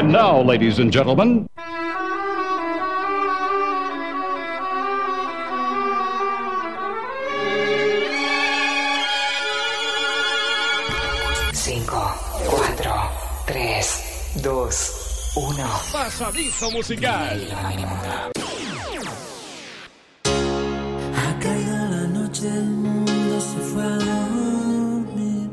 And now, ladies and gentlemen. Cinco, cuatro, tres, dos, uno. Pasadizo musical. Ha caído la noche, el mundo se fue a dormir.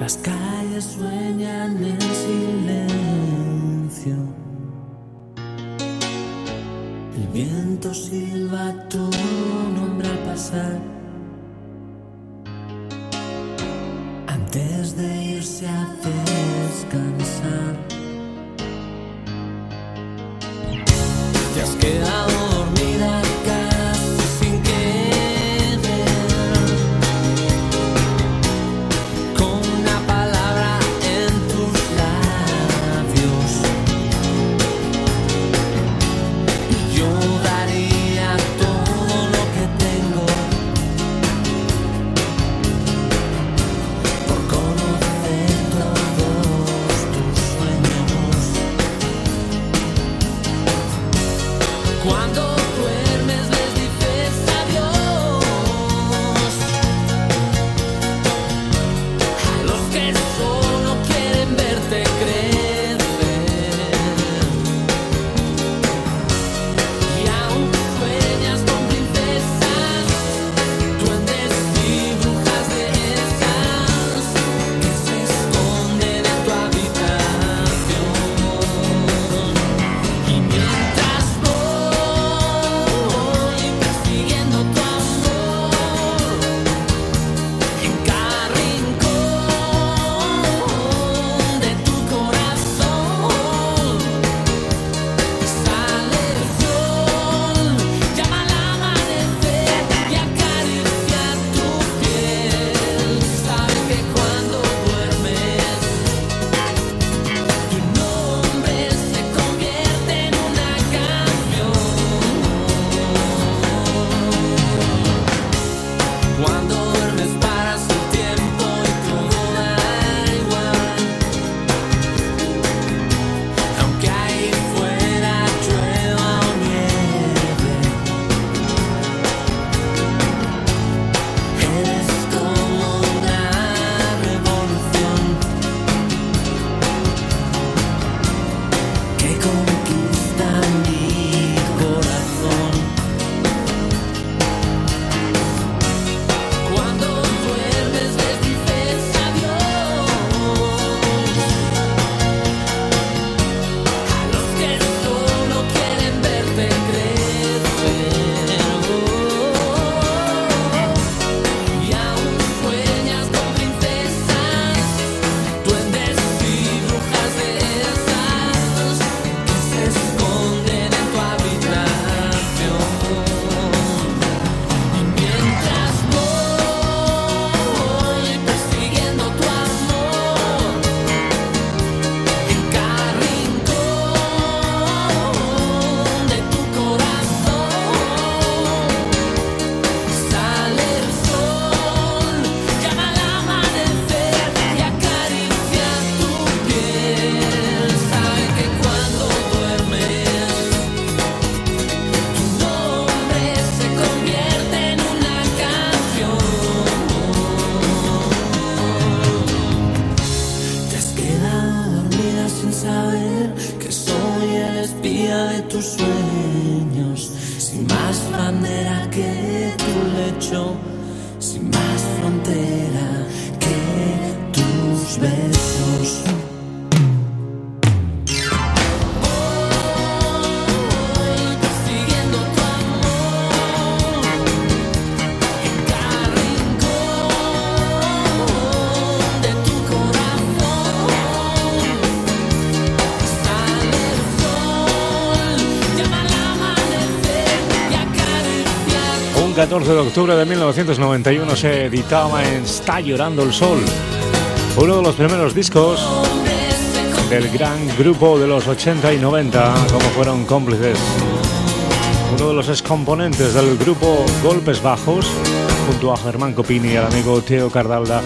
Las calles sueñan en silencio. El viento silba tu 14 de octubre de 1991 se editaba en Está llorando el sol, uno de los primeros discos del gran grupo de los 80 y 90, como fueron cómplices. Uno de los excomponentes del grupo Golpes Bajos, junto a Germán Copini y al amigo Teo Cardalda,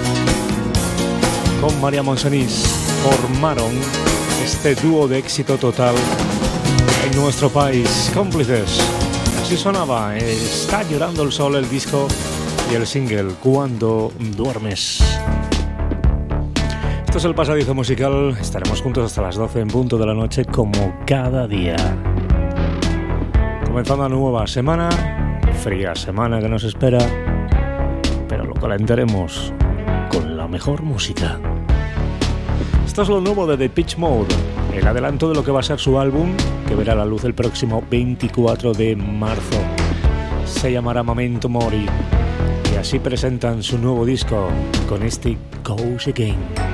con María Monsenís, formaron este dúo de éxito total en nuestro país, cómplices. Así sonaba, está llorando el sol el disco y el single Cuando duermes. Esto es el pasadizo musical, estaremos juntos hasta las 12 en punto de la noche como cada día. Comenzando una nueva semana, fría semana que nos espera, pero lo calentaremos con la mejor música. Esto es lo nuevo de The Pitch Mode, el adelanto de lo que va a ser su álbum, que verá la luz el próximo 24 de marzo. Se llamará Momento Mori y así presentan su nuevo disco con este Goes Again.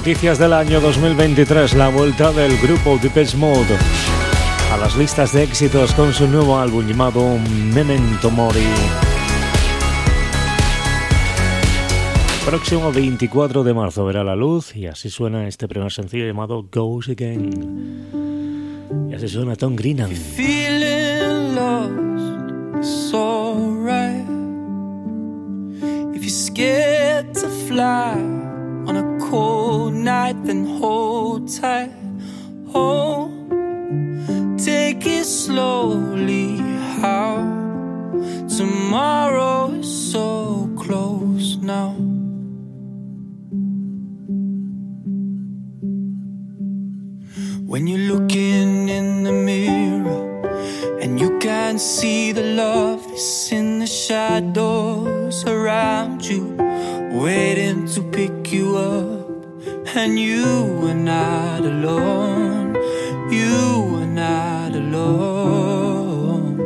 Noticias del año 2023, la vuelta del grupo Depeche Mode a las listas de éxitos con su nuevo álbum llamado Memento Mori. Próximo 24 de marzo verá la luz y así suena este primer sencillo llamado Goes Again. Y así suena Tom Greenan. Scared to fly night, then hold tight. Oh, take it slowly. How tomorrow is so close now. When you're looking in the mirror and you can't see the love is in the shadows around you waiting to pick you up. And you are not alone, you are not alone.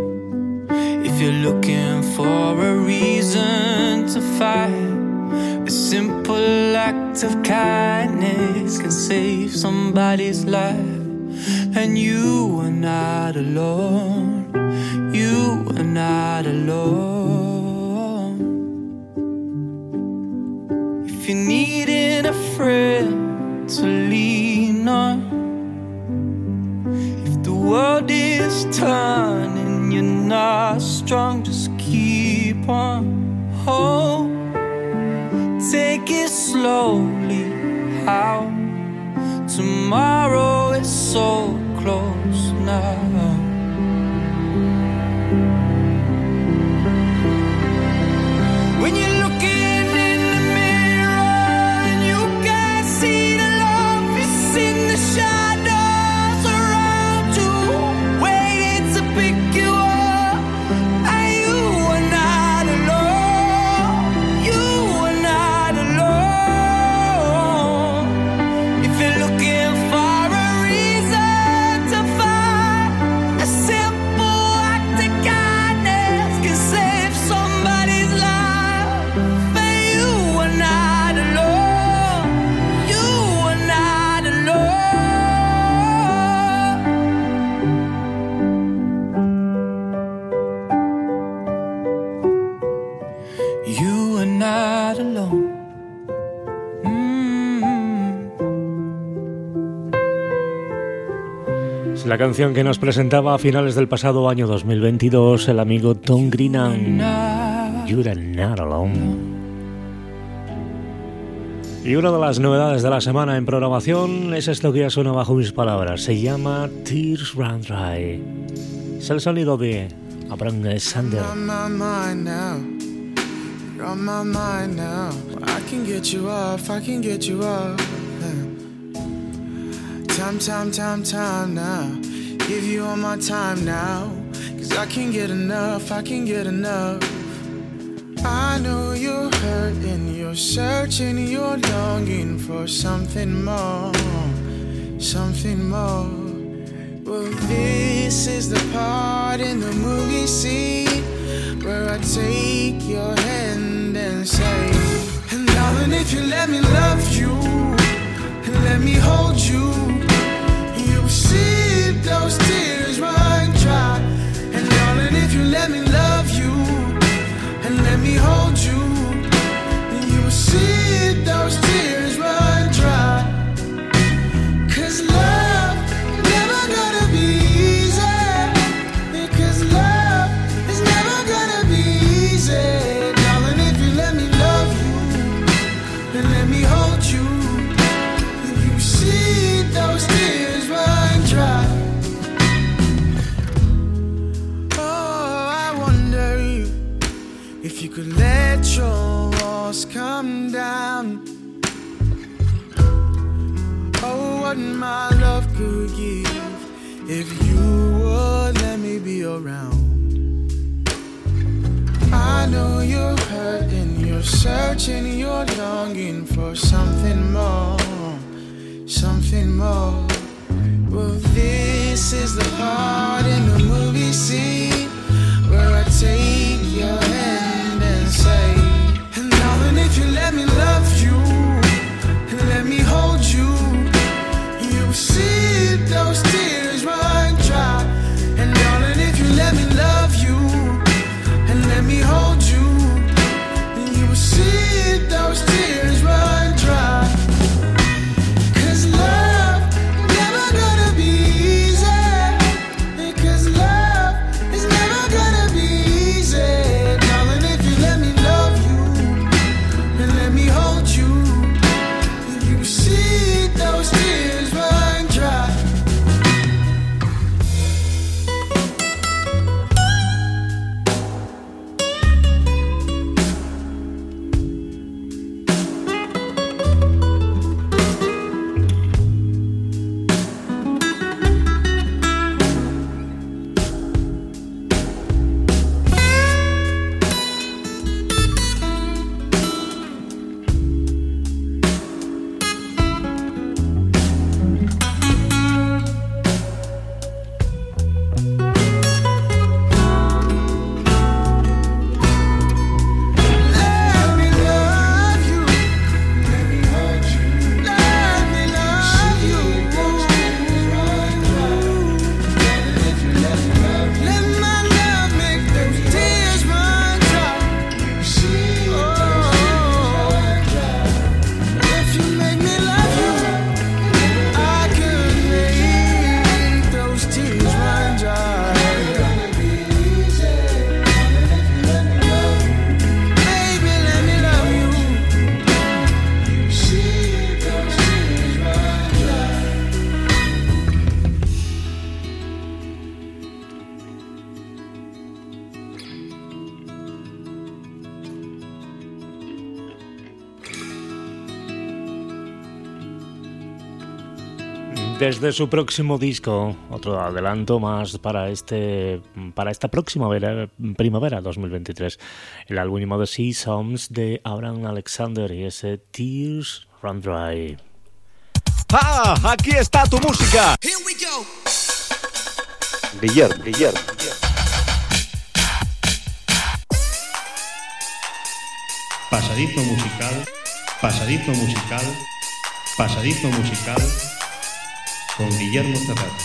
If you're looking for a reason to fight, a simple act of kindness can save somebody's life. And you are not alone. You are not alone. If you're needing a friend to lean on, if the world is turning, you're not strong, just keep on. Oh, take it slowly. How tomorrow is so close now. La canción que nos presentaba a finales del pasado año 2022 el amigo Tom Greenan. You're not alone. Y una de las novedades de la semana en programación es esto que ya suena bajo mis palabras. Se llama Tears Run Dry. Es el sonido de Abraham Sander. Time, time, time, time now. Give you all my time now. Cause I can't get enough, I can't get enough. I know you're hurting, you're searching, you're longing for something more, something more. Well, this is the part in the movie scene where I take your hand and say, And darling, if you let me love you, and let me hold you hold you, desde su próximo disco, otro adelanto más para este para esta próxima primavera 2023, el álbum llamado Sea Songs de Abraham Alexander y ese Tears Run Dry. ¡Ah! Aquí está tu música. Guillermo, Guillermo. Pasadizo musical, pasadizo musical, pasadizo musical con Guillermo Zapata.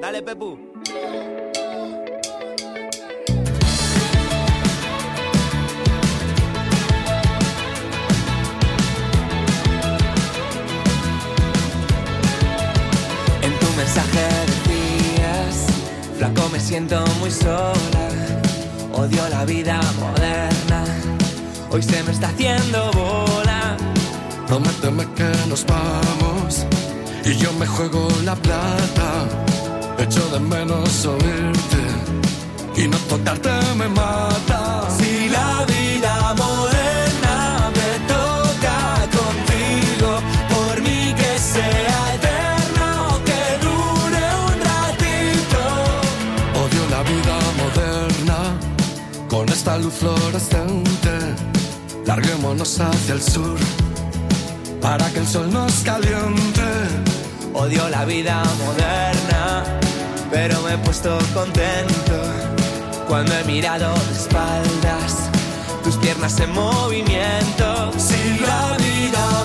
Dale, Pepu. En tu mensaje decías, flaco me siento muy sola, odio la vida moderna hoy se me está haciendo bola. Prométeme que nos vamos y yo me juego la plata. Echo de menos oírte y no tocarte me mata. Si la vida moderna me toca contigo, por mí que sea eterno, que dure un ratito. Odio la vida moderna con esta luz fluorescente Larguémonos hacia el sur para que el sol nos caliente. Odio la vida moderna, pero me he puesto contento cuando he mirado de espaldas tus piernas en movimiento. Si la vida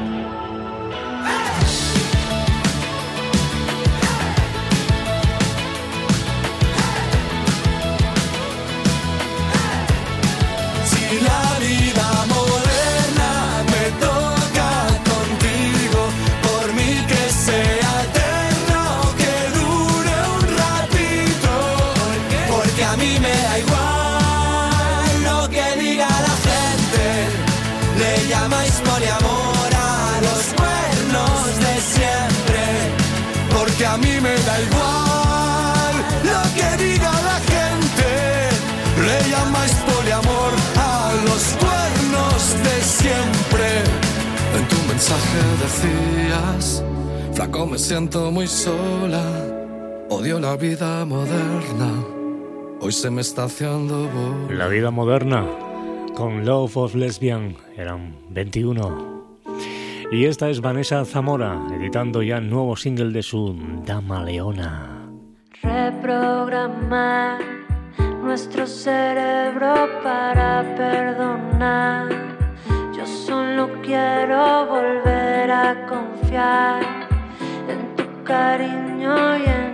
Mensaje decías, flaco me siento muy sola, odio la vida moderna, hoy se me está haciendo bola. La vida moderna con Love of Lesbian eran 21. Y esta es Vanessa Zamora, editando ya nuevo single de su Dama Leona. Reprogramar nuestro cerebro para perdonar. Quiero volver a confiar en tu cariño y en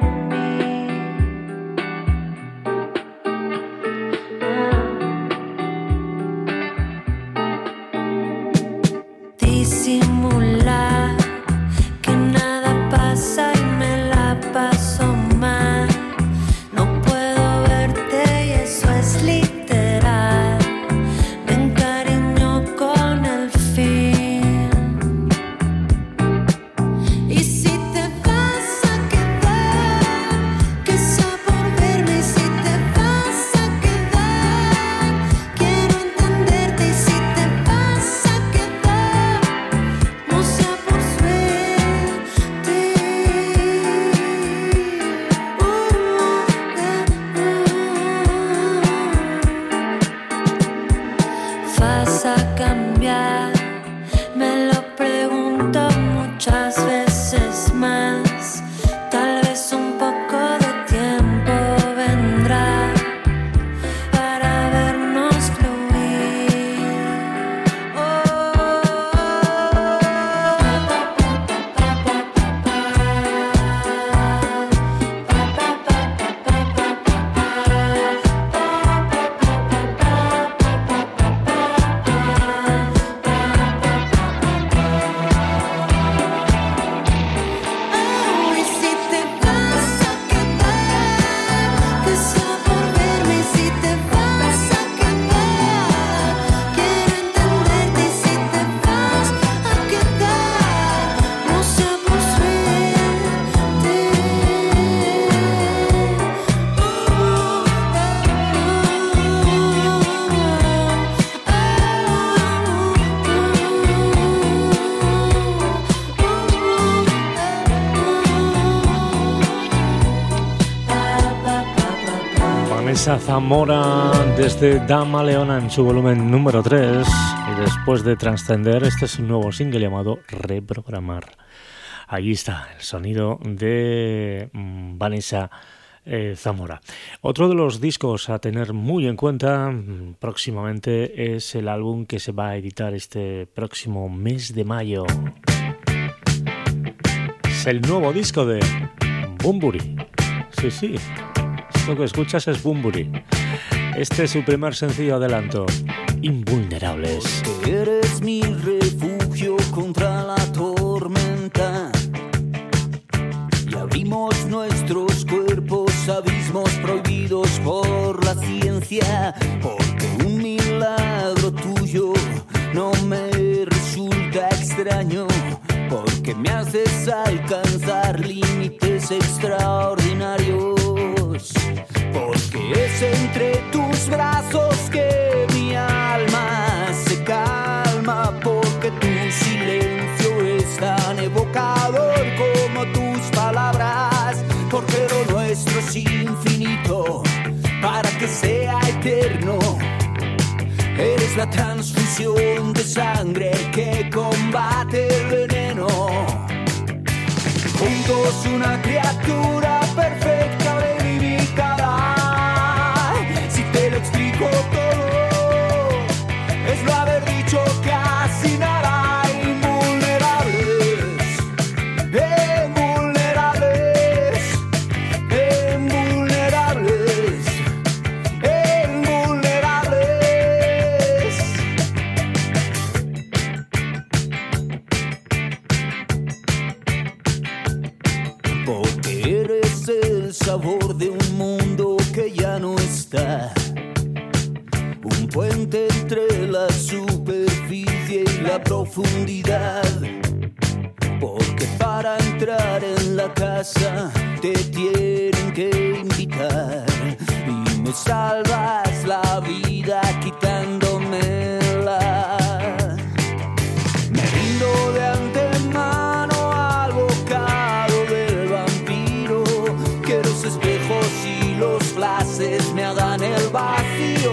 Zamora desde Dama Leona en su volumen número 3 y después de trascender este es un nuevo single llamado Reprogramar. Allí está el sonido de mm, Vanessa eh, Zamora. Otro de los discos a tener muy en cuenta mm, próximamente es el álbum que se va a editar este próximo mes de mayo. Es el nuevo disco de Bumburi. Sí, sí, lo que escuchas es Bumburi. Este es su primer sencillo adelanto, Invulnerables. Eres mi refugio contra la tormenta. Y abrimos nuestros cuerpos abismos prohibidos por la ciencia. Porque un milagro tuyo no me resulta extraño. Porque me haces alcanzar límites extraordinarios infinito para que sea eterno. Eres la transfusión de sangre que combate el veneno. Juntos una criatura en la casa te tienen que invitar y me salvas la vida quitándomela. Me rindo de antemano al bocado del vampiro que los espejos y los flashes me hagan el vacío.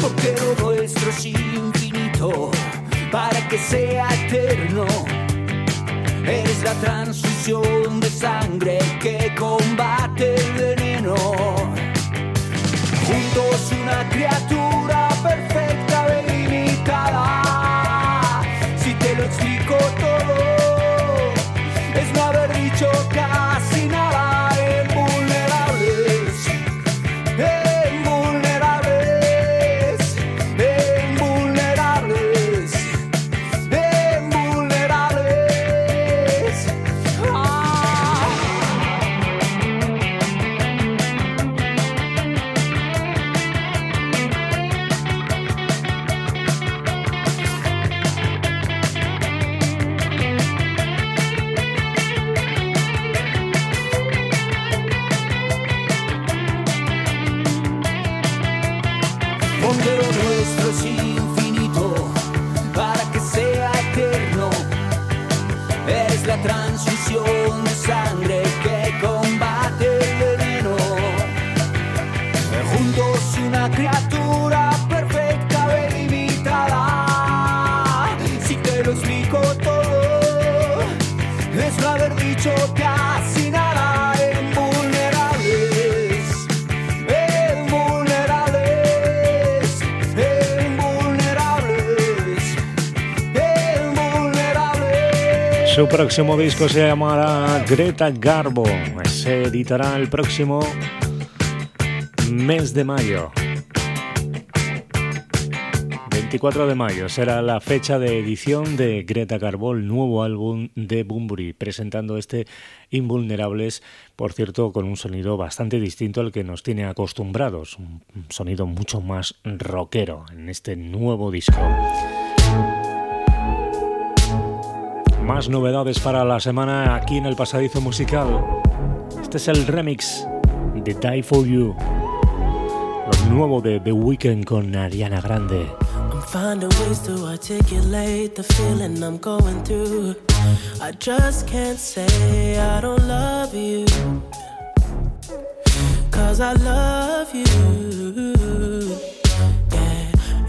Porque lo nuestro es infinito para que sea eterno. La transfusión de sangre que combate el veneno. Juntos una criatura perfecta, delimitada. Si te lo explico todo, es no haber dicho casi Su próximo disco se llamará Greta Garbo. Se editará el próximo mes de mayo. 24 de mayo será la fecha de edición de Greta Garbo, el nuevo álbum de Bumburi, presentando este Invulnerables, por cierto, con un sonido bastante distinto al que nos tiene acostumbrados, un sonido mucho más rockero en este nuevo disco. Más novedades para la semana aquí en el pasadizo musical. Este es el remix de Die for You. Lo nuevo de The Weeknd con Ariana Grande. I'm finding ways to articulate the feeling I'm going through. I just can't say I don't love you. Cause I love you.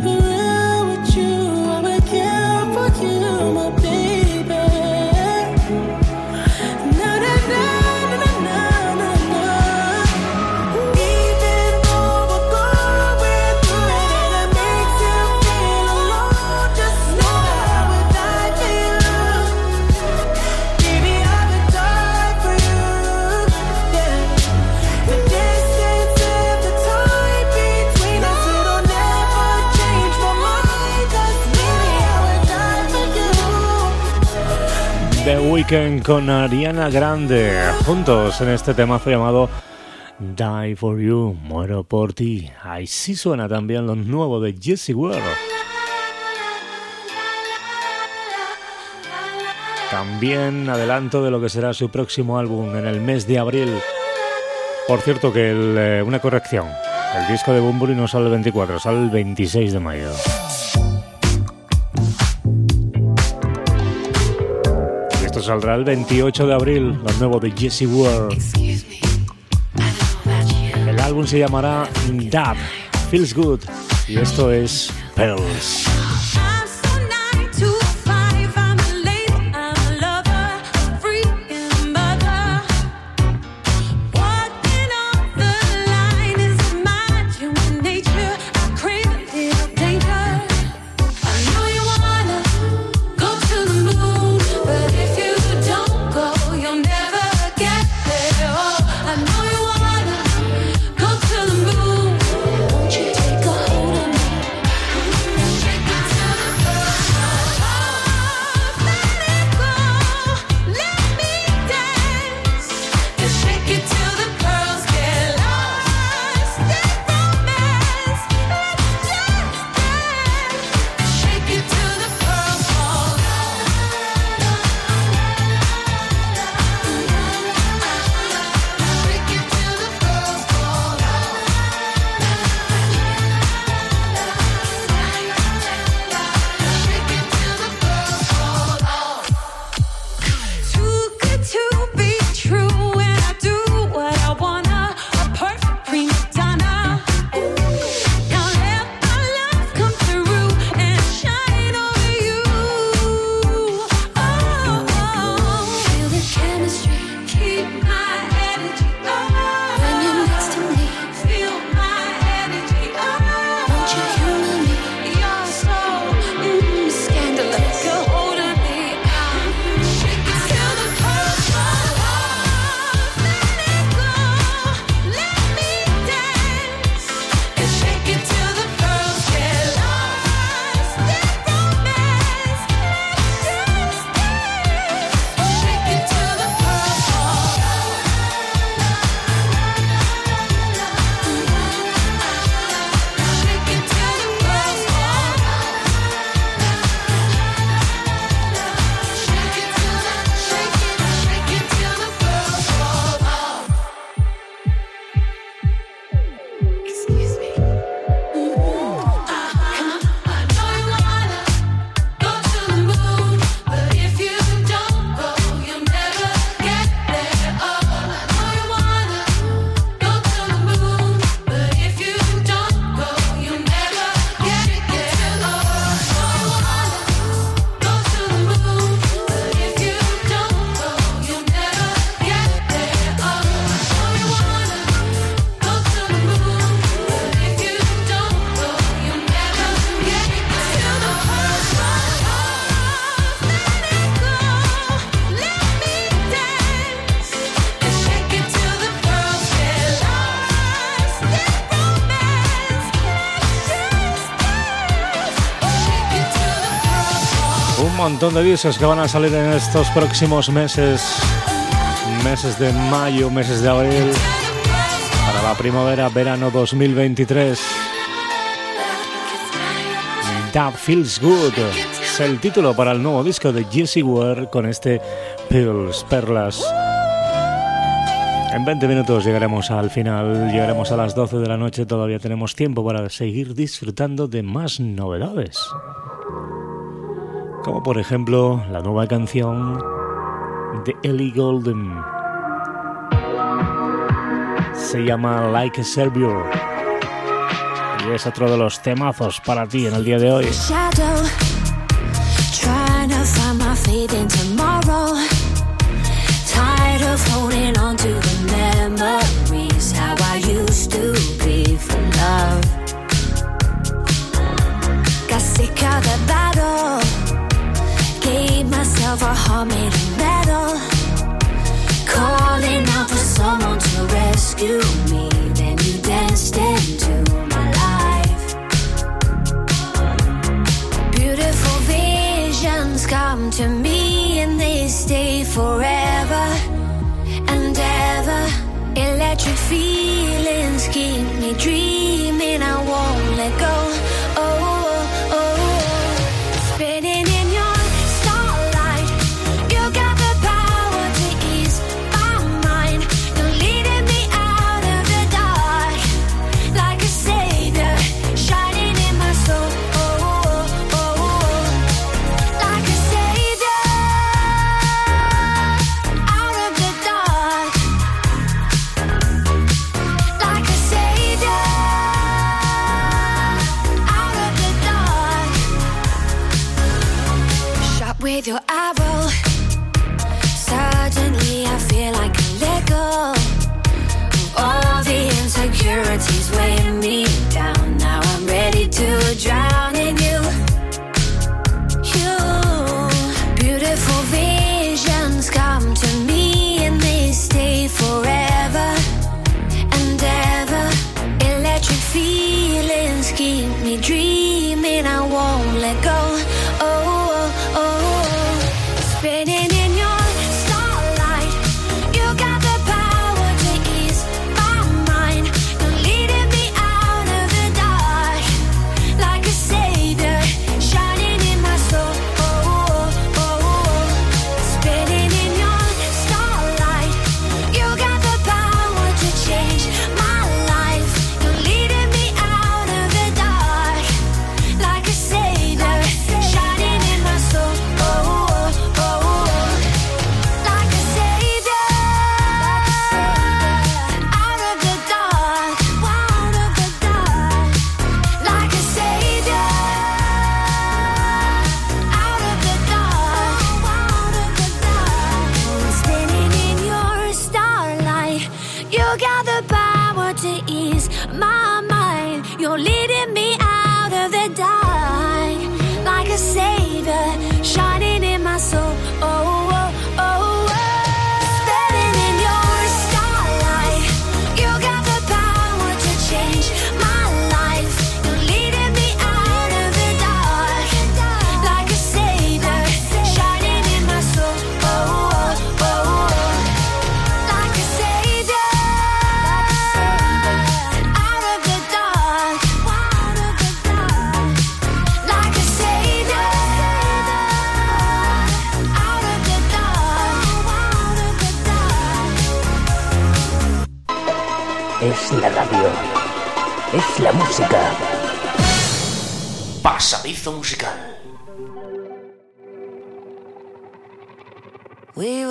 baby Weekend con Ariana Grande, juntos en este temazo llamado Die for You, muero por ti. Ahí sí suena también lo nuevo de Jesse Ware. También adelanto de lo que será su próximo álbum en el mes de abril. Por cierto, que el, eh, una corrección: el disco de Bumburi no sale el 24, sale el 26 de mayo. saldrá el 28 de abril, lo nuevo de Jesse Ward. El álbum se llamará Dab, Feels Good, y esto es Pearls. Montón de discos que van a salir en estos próximos meses, meses de mayo, meses de abril, para la primavera, verano 2023. That Feels Good es el título para el nuevo disco de Jesse Ware con este Pills, Perlas. En 20 minutos llegaremos al final, llegaremos a las 12 de la noche, todavía tenemos tiempo para seguir disfrutando de más novedades como por ejemplo la nueva canción de Ellie Golden. Se llama Like a Serbior y es otro de los temazos para ti en el día de hoy. Myself a heart made of metal. Calling out for someone to rescue me. Then you danced into my life. Beautiful visions come to me and they stay forever and ever. Electric feelings keep me dreaming.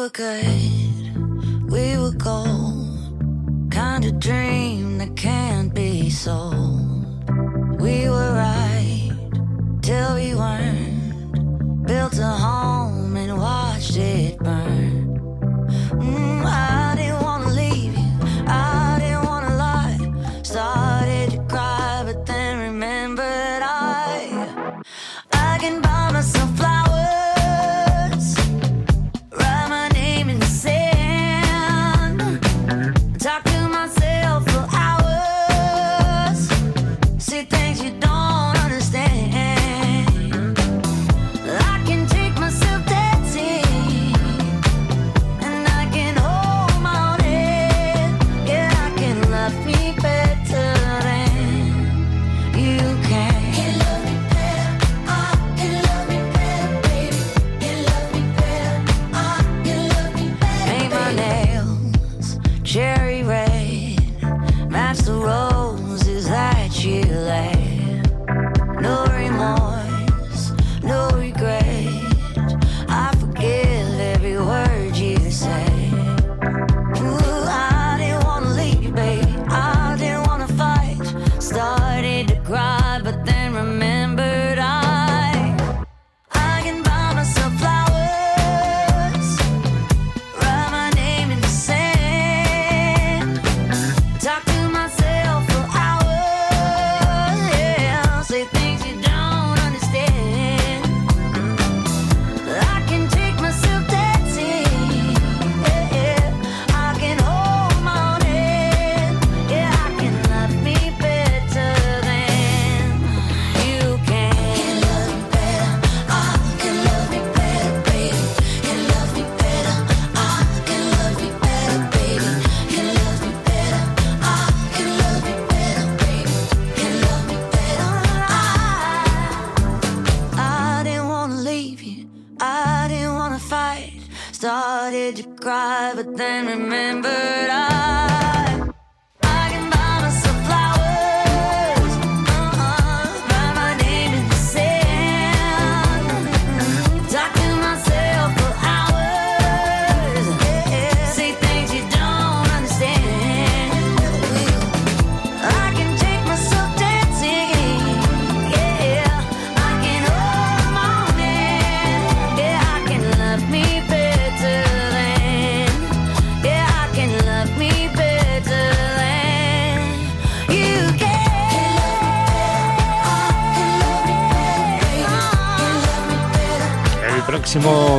good.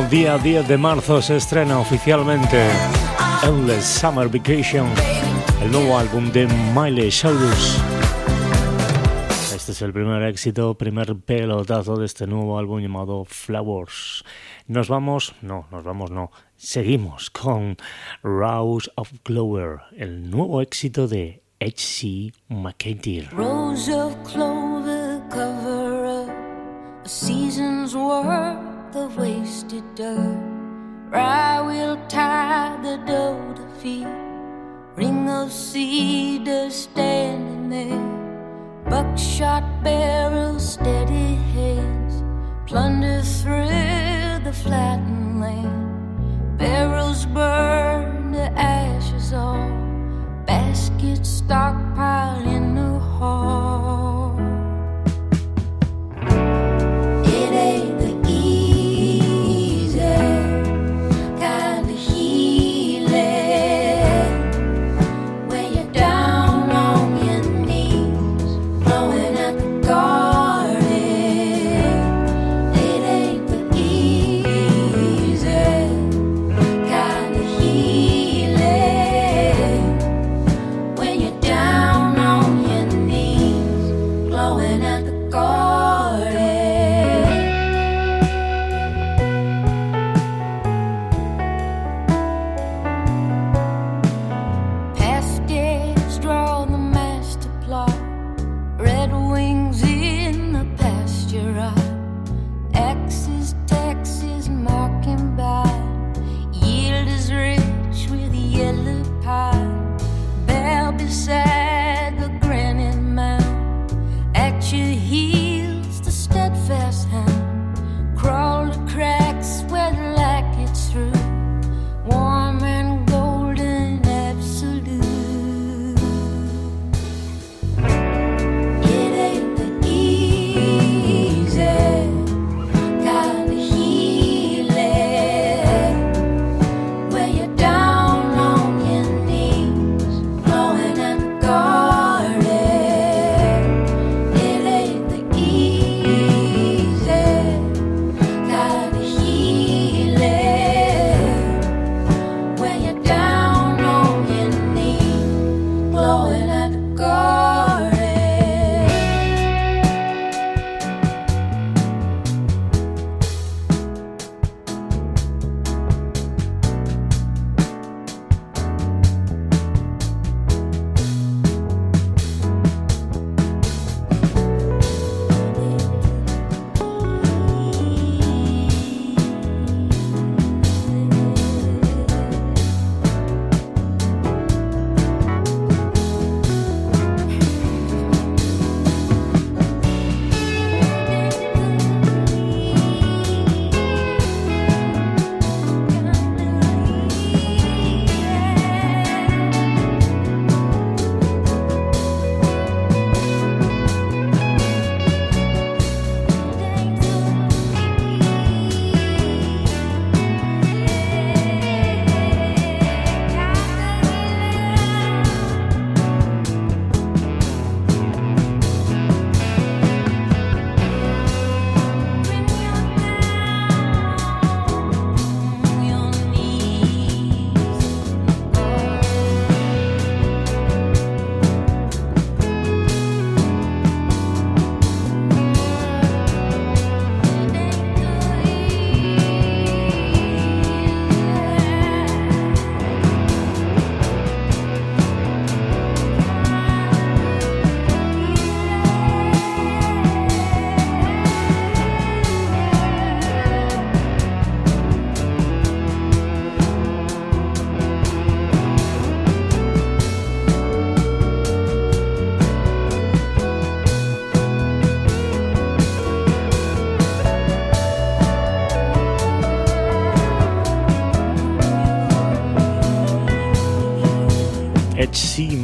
Día 10 de marzo se estrena oficialmente Endless Summer Vacation, el nuevo álbum de Miley Cyrus. Este es el primer éxito, primer pelotazo de este nuevo álbum llamado Flowers. Nos vamos, no, nos vamos, no. Seguimos con Rose of Clover, el nuevo éxito de H.C. McIntyre. Rose of clover cover up a season's worth of wasted dirt. Rye will tie the dough to feed. Ring of cedar standing there. Buckshot barrels, steady hands. Plunder through the flattened land. Barrels burn to ashes all. Baskets stockpile in the hall.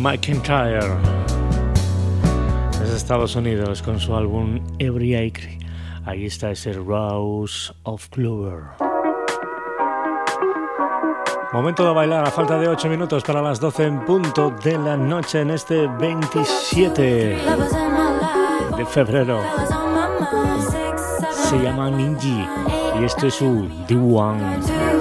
McIntyre desde Estados Unidos con su álbum Every Acre. Ahí está ese Rose of Clover. Momento de bailar a falta de 8 minutos para las 12 en punto de la noche en este 27 de febrero. Se llama Ninji y esto es su The One.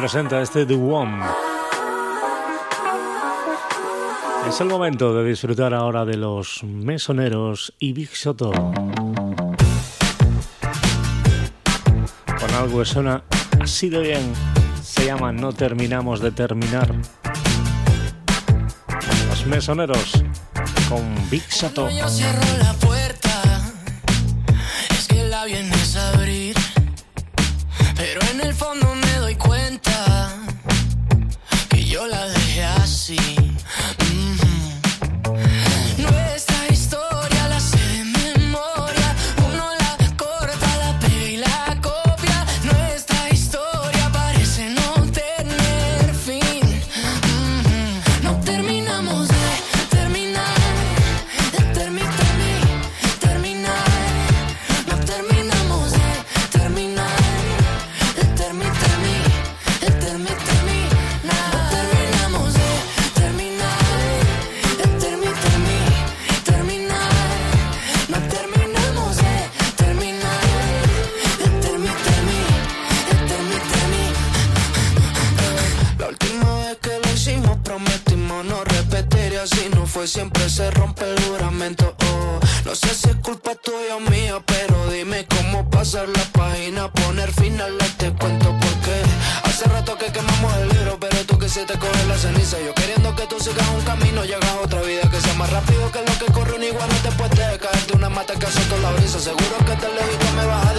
Presenta este The One. Es el momento de disfrutar ahora de los mesoneros y Big Soto. Con algo que suena así de bien. Se llama No terminamos de terminar. Los mesoneros con Big Soto. Yo cierro la puerta, es que la vienes a abrir. Rápido que lo que corre un igual no te puede caerte una mata que hace azota la brisa. Seguro que te levita me baja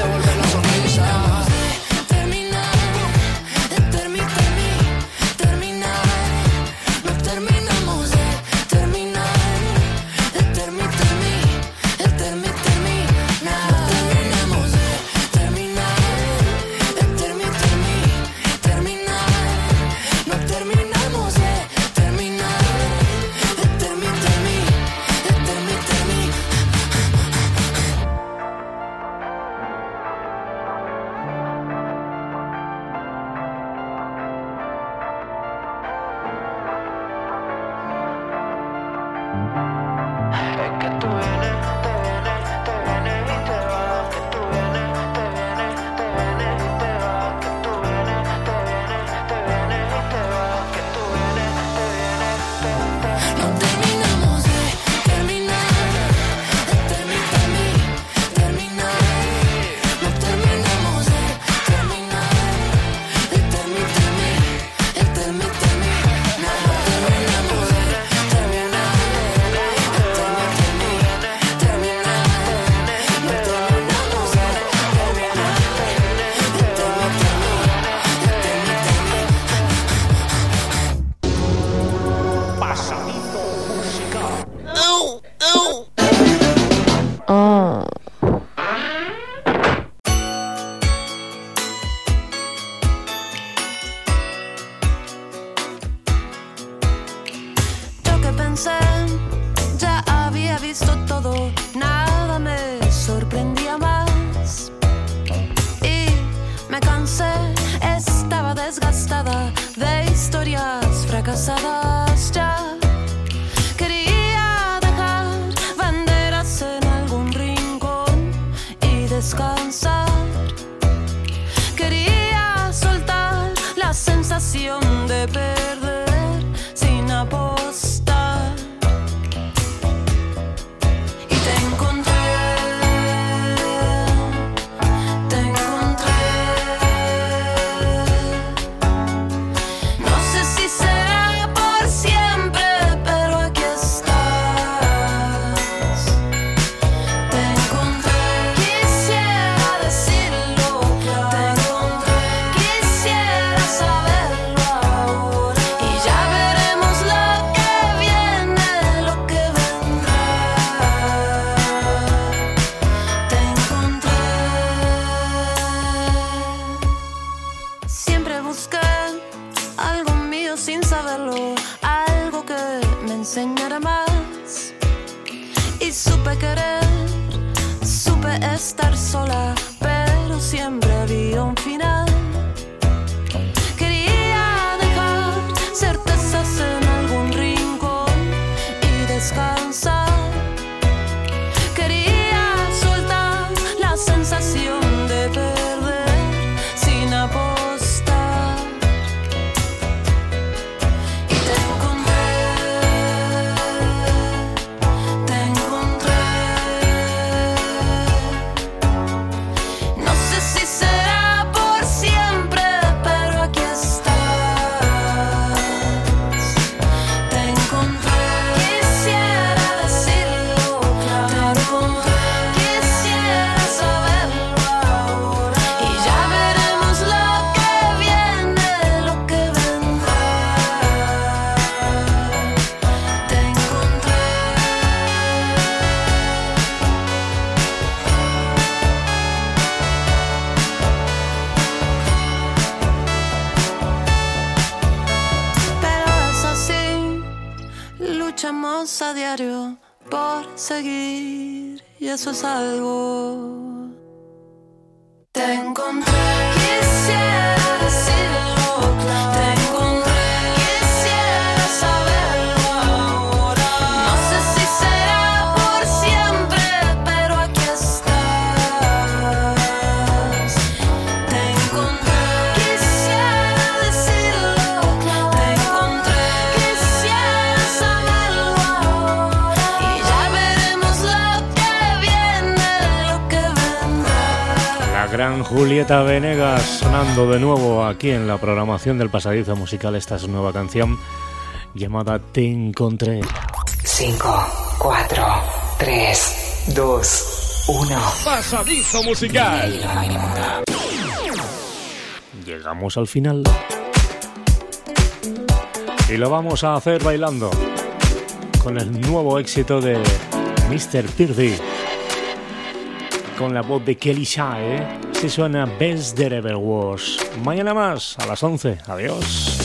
eso es algo Julieta Venegas sonando de nuevo aquí en la programación del pasadizo musical. Esta es nueva canción llamada Te encontré. 5, 4, 3, 2, 1. Pasadizo musical. Llegamos al final. Y lo vamos a hacer bailando con el nuevo éxito de Mr. Pirdy. Con la voz de Kelly Shae. Así suena Best There Ever Was. Mañana más, a las 11. Adiós.